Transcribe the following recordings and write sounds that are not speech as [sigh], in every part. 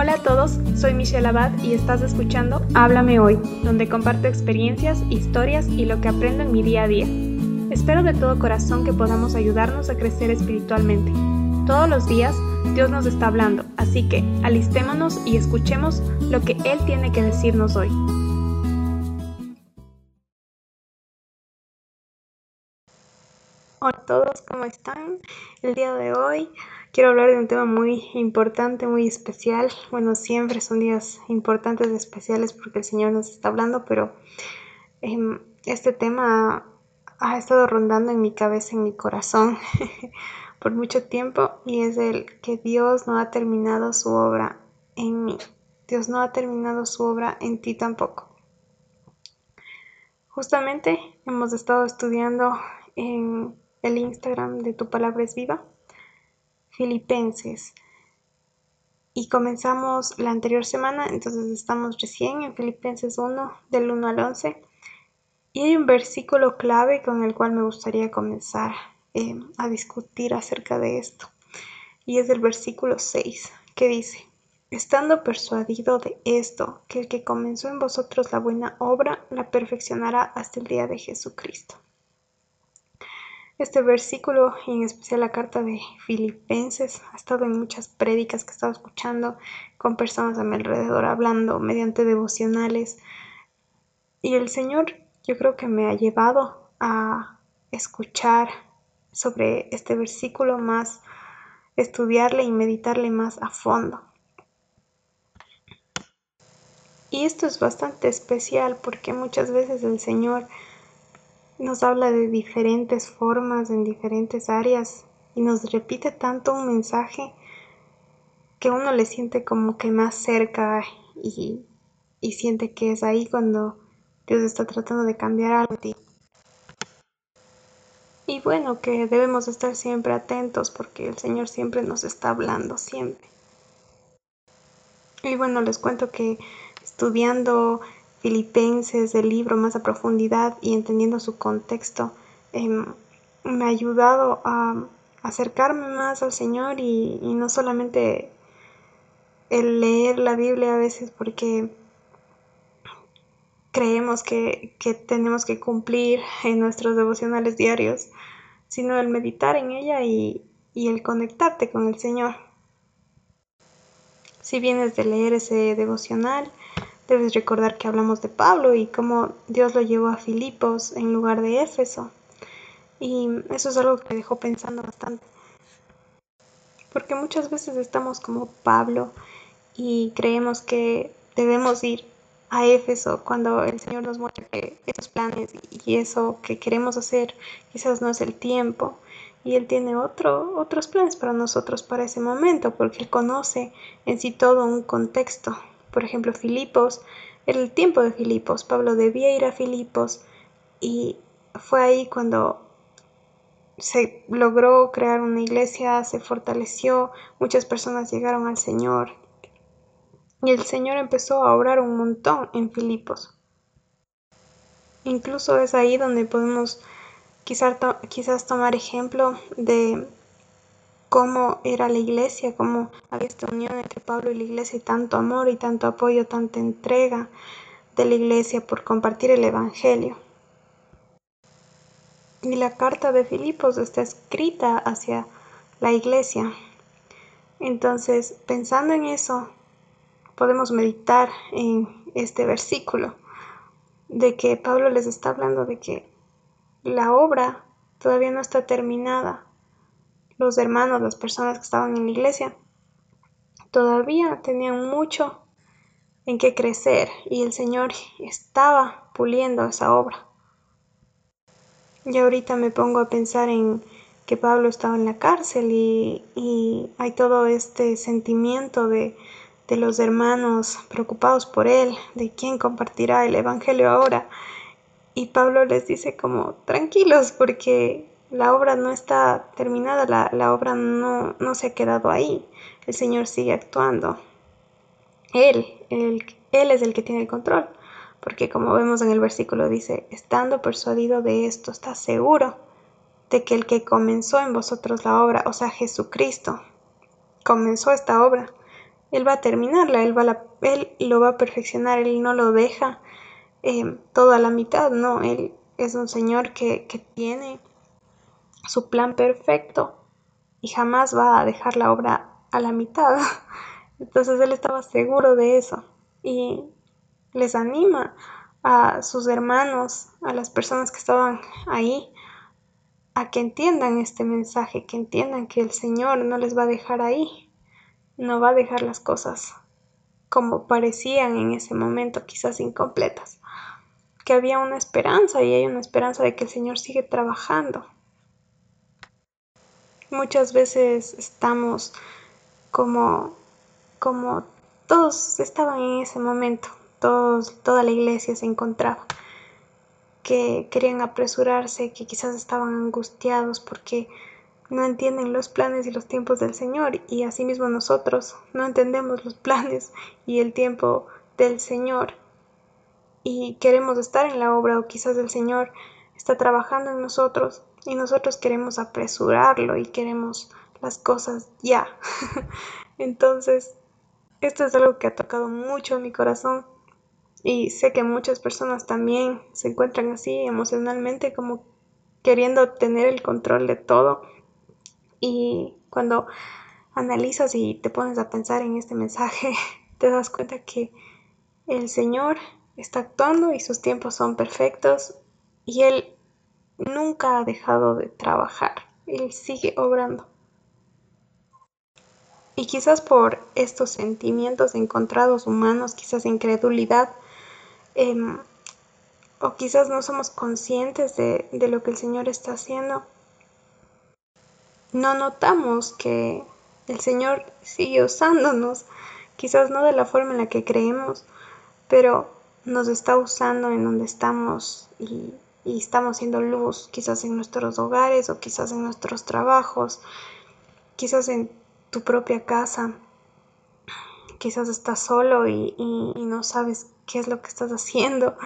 Hola a todos, soy Michelle Abad y estás escuchando Háblame Hoy, donde comparto experiencias, historias y lo que aprendo en mi día a día. Espero de todo corazón que podamos ayudarnos a crecer espiritualmente. Todos los días Dios nos está hablando, así que alistémonos y escuchemos lo que Él tiene que decirnos hoy. Hola a todos, ¿cómo están? El día de hoy quiero hablar de un tema muy importante, muy especial. Bueno, siempre son días importantes y especiales porque el Señor nos está hablando, pero em, este tema ha estado rondando en mi cabeza, en mi corazón [laughs] por mucho tiempo y es el que Dios no ha terminado su obra en mí. Dios no ha terminado su obra en ti tampoco. Justamente hemos estado estudiando en el Instagram de Tu Palabra es Viva, Filipenses. Y comenzamos la anterior semana, entonces estamos recién en Filipenses 1, del 1 al 11. Y hay un versículo clave con el cual me gustaría comenzar eh, a discutir acerca de esto. Y es el versículo 6, que dice, estando persuadido de esto, que el que comenzó en vosotros la buena obra, la perfeccionará hasta el día de Jesucristo. Este versículo y en especial la carta de Filipenses ha estado en muchas prédicas que he estado escuchando con personas a mi alrededor hablando mediante devocionales. Y el Señor yo creo que me ha llevado a escuchar sobre este versículo más, estudiarle y meditarle más a fondo. Y esto es bastante especial porque muchas veces el Señor nos habla de diferentes formas en diferentes áreas y nos repite tanto un mensaje que uno le siente como que más cerca y, y siente que es ahí cuando Dios está tratando de cambiar algo en ti. Y bueno, que debemos estar siempre atentos porque el Señor siempre nos está hablando, siempre. Y bueno, les cuento que estudiando Filipenses, el libro más a profundidad y entendiendo su contexto, em, me ha ayudado a acercarme más al Señor y, no solamente el leer la Biblia a veces porque creemos que, tenemos que cumplir en nuestros devocionales diarios, sino el meditar en ella y, y el conectarte con el Señor. Si vienes de leer ese devocional, Debes recordar que hablamos de Pablo y cómo Dios lo llevó a Filipos en lugar de Éfeso. Y eso es algo que me dejó pensando bastante. Porque muchas veces estamos como Pablo y creemos que debemos ir a Éfeso cuando el Señor nos muestra esos planes y eso que queremos hacer quizás no es el tiempo y Él tiene otro, otros planes para nosotros para ese momento porque Él conoce en sí todo un contexto por ejemplo, Filipos, el tiempo de Filipos, Pablo debía ir a Filipos y fue ahí cuando se logró crear una iglesia, se fortaleció, muchas personas llegaron al Señor y el Señor empezó a obrar un montón en Filipos. Incluso es ahí donde podemos quizás, quizás tomar ejemplo de cómo era la iglesia, cómo había esta unión entre Pablo y la iglesia y tanto amor y tanto apoyo, tanta entrega de la iglesia por compartir el Evangelio. Y la carta de Filipos está escrita hacia la iglesia. Entonces, pensando en eso, podemos meditar en este versículo de que Pablo les está hablando de que la obra todavía no está terminada, los hermanos, las personas que estaban en la iglesia, todavía tenían mucho en qué crecer y el Señor estaba puliendo esa obra. Y ahorita me pongo a pensar en que Pablo estaba en la cárcel y, hay todo este sentimiento de, de los hermanos preocupados por él, de quién compartirá el Evangelio ahora. Y Pablo les dice como, tranquilos, porque la obra no está terminada, la, obra no, no, se ha quedado ahí. El Señor sigue actuando. Él, él, es el que tiene el control. Porque como vemos en el versículo dice, estando persuadido de esto, está seguro de que el que comenzó en vosotros la obra, o sea, Jesucristo, comenzó esta obra, Él va a terminarla, Él, va él lo va a perfeccionar, Él no lo deja eh, todo a la mitad, no, Él es un Señor que, que tiene su plan perfecto y jamás va a dejar la obra a la mitad. [laughs] Entonces él estaba seguro de eso y les anima a sus hermanos, a las personas que estaban ahí, a que entiendan este mensaje, que entiendan que el Señor no les va a dejar ahí, no va a dejar las cosas como parecían en ese momento, quizás incompletas, que había una esperanza y hay una esperanza de que el Señor sigue trabajando. Muchas veces estamos como, como todos estaban en ese momento, todos, toda la iglesia se encontraba, que querían apresurarse, que quizás estaban angustiados porque no entienden los planes y los tiempos del Señor. Y asimismo nosotros no entendemos los planes y el tiempo del Señor. Y queremos estar en la obra o quizás el Señor está trabajando en nosotros y nosotros queremos apresurarlo y queremos las cosas ya. [laughs] Entonces, esto es algo que ha tocado mucho mi corazón y sé que muchas personas también se encuentran así emocionalmente como queriendo tener el control de todo y cuando analizas y te pones a pensar en este mensaje [laughs] te das cuenta que el Señor está actuando y sus tiempos son perfectos y Él nunca ha dejado de trabajar, Él sigue obrando. Y quizás por estos sentimientos encontrados humanos, quizás incredulidad, em, o quizás no somos conscientes de, de lo que el Señor está haciendo, no notamos que el Señor sigue usándonos, quizás no de la forma en la que creemos, pero nos está usando en donde estamos y y estamos siendo luz, quizás en nuestros hogares o quizás en nuestros trabajos, quizás en tu propia casa, quizás estás solo y, no sabes qué es lo que estás haciendo.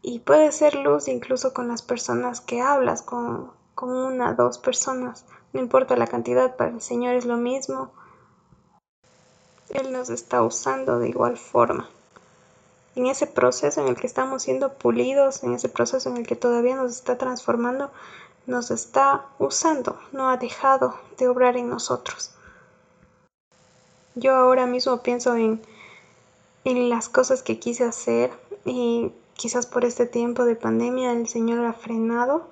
Y puede ser luz incluso con las personas que hablas, con, con una, dos personas, no importa la cantidad, para el Señor es lo mismo. Él nos está usando de igual forma en ese proceso en el que estamos siendo pulidos, en ese proceso en el que todavía nos está transformando, nos está usando, no ha dejado de obrar en nosotros. Yo ahora mismo pienso en, en las cosas que quise hacer y quizás por este tiempo de pandemia el Señor ha frenado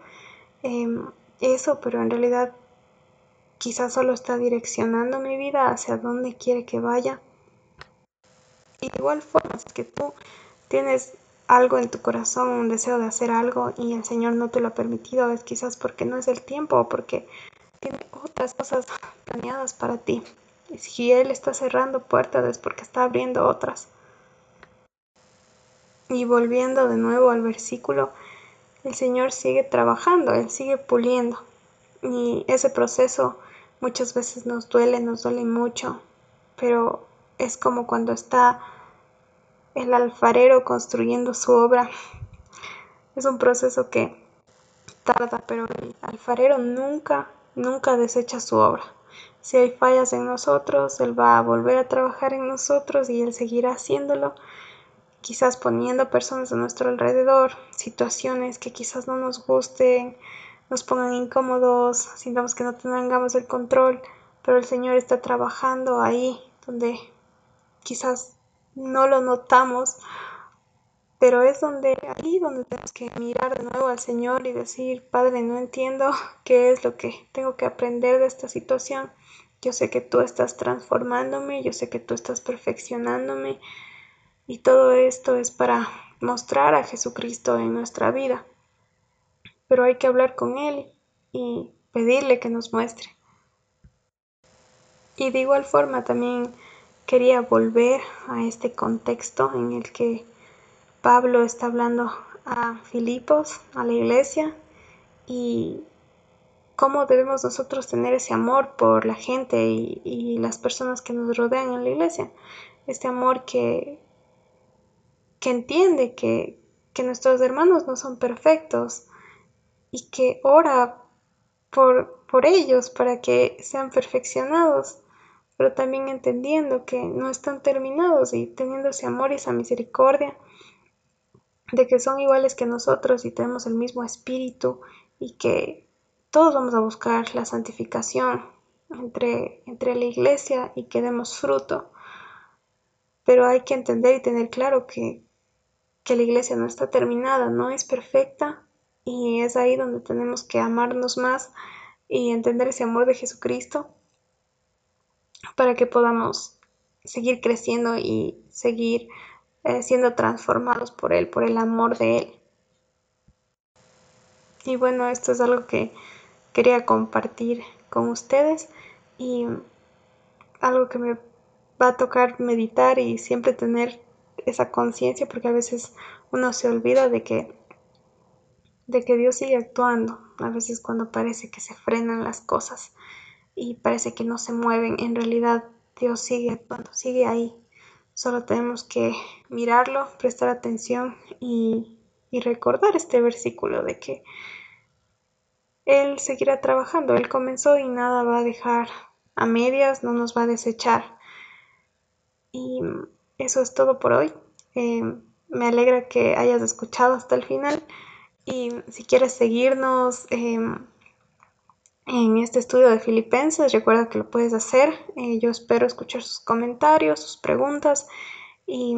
em, eso, pero en realidad quizás solo está direccionando mi vida hacia donde quiere que vaya de igual forma, es que tú tienes algo en tu corazón, un deseo de hacer algo y el Señor no te lo ha permitido, es quizás porque no es el tiempo o porque tiene otras cosas planeadas para ti. Y si Él está cerrando puertas es porque está abriendo otras. Y volviendo de nuevo al versículo, el Señor sigue trabajando, Él sigue puliendo. Y ese proceso muchas veces nos duele, nos duele mucho, pero es como cuando está el alfarero construyendo su obra. Es un proceso que tarda, pero el alfarero nunca, nunca desecha su obra. Si hay fallas en nosotros, Él va a volver a trabajar en nosotros y Él seguirá haciéndolo, quizás poniendo personas a nuestro alrededor, situaciones que quizás no nos gusten, nos pongan incómodos, sintamos que no tengamos el control, pero el Señor está trabajando ahí donde quizás no lo notamos, pero es donde ahí donde tenemos que mirar de nuevo al Señor y decir, Padre, no entiendo [laughs] qué es lo que tengo que aprender de esta situación. Yo sé que tú estás transformándome, yo sé que tú estás perfeccionándome y todo esto es para mostrar a Jesucristo en nuestra vida. Pero hay que hablar con Él y pedirle que nos muestre. Y de igual forma también quería volver a este contexto en el que Pablo está hablando a Filipos, a la iglesia, y cómo debemos nosotros tener ese amor por la gente y, las personas que nos rodean en la iglesia. Este amor que, que entiende que, que nuestros hermanos no son perfectos y que ora por, por ellos para que sean perfeccionados pero también entendiendo que no están terminados y teniendo ese amor y esa misericordia de que son iguales que nosotros y tenemos el mismo espíritu y que todos vamos a buscar la santificación entre, entre la iglesia y que demos fruto. Pero hay que entender y tener claro que, que la iglesia no está terminada, no es perfecta y es ahí donde tenemos que amarnos más y entender ese amor de Jesucristo para que podamos seguir creciendo y seguir eh, siendo transformados por Él, por el amor de Él. Y bueno, esto es algo que quería compartir con ustedes y algo que me va a tocar meditar y siempre tener esa conciencia porque a veces uno se olvida de que de que Dios sigue actuando, a veces cuando parece que se frenan las cosas y parece que no se mueven, en realidad Dios sigue actuando, sigue ahí. Solo tenemos que mirarlo, prestar atención y, y recordar este versículo de que Él seguirá trabajando, Él comenzó y nada va a dejar a medias, no nos va a desechar. Y eso es todo por hoy. Eh, me alegra que hayas escuchado hasta el final y si quieres seguirnos em, en este estudio de Filipenses, recuerda que lo puedes hacer. Eh, yo espero escuchar sus comentarios, sus preguntas y,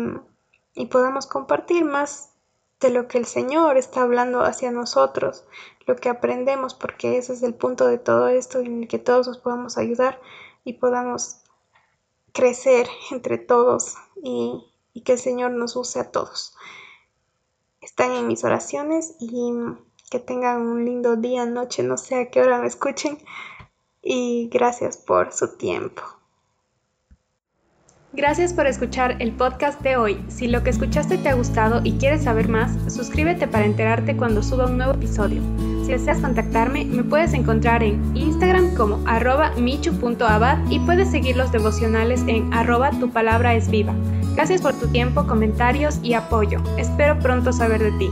y podamos compartir más de lo que el Señor está hablando hacia nosotros, lo que aprendemos, porque ese es el punto de todo esto en el que todos nos podamos ayudar y podamos crecer entre todos y, y que el Señor nos use a todos. Están en mis oraciones y que tengan un lindo día, noche, no sé a qué hora me escuchen. Y gracias por su tiempo. Gracias por escuchar el podcast de hoy. Si lo que escuchaste te ha gustado y quieres saber más, suscríbete para enterarte cuando suba un nuevo episodio. Si deseas contactarme, me puedes encontrar en Instagram como arroba michu.abad y puedes seguir los devocionales en arroba tu palabra es viva. Gracias por tu tiempo, comentarios y apoyo. Espero pronto saber de ti.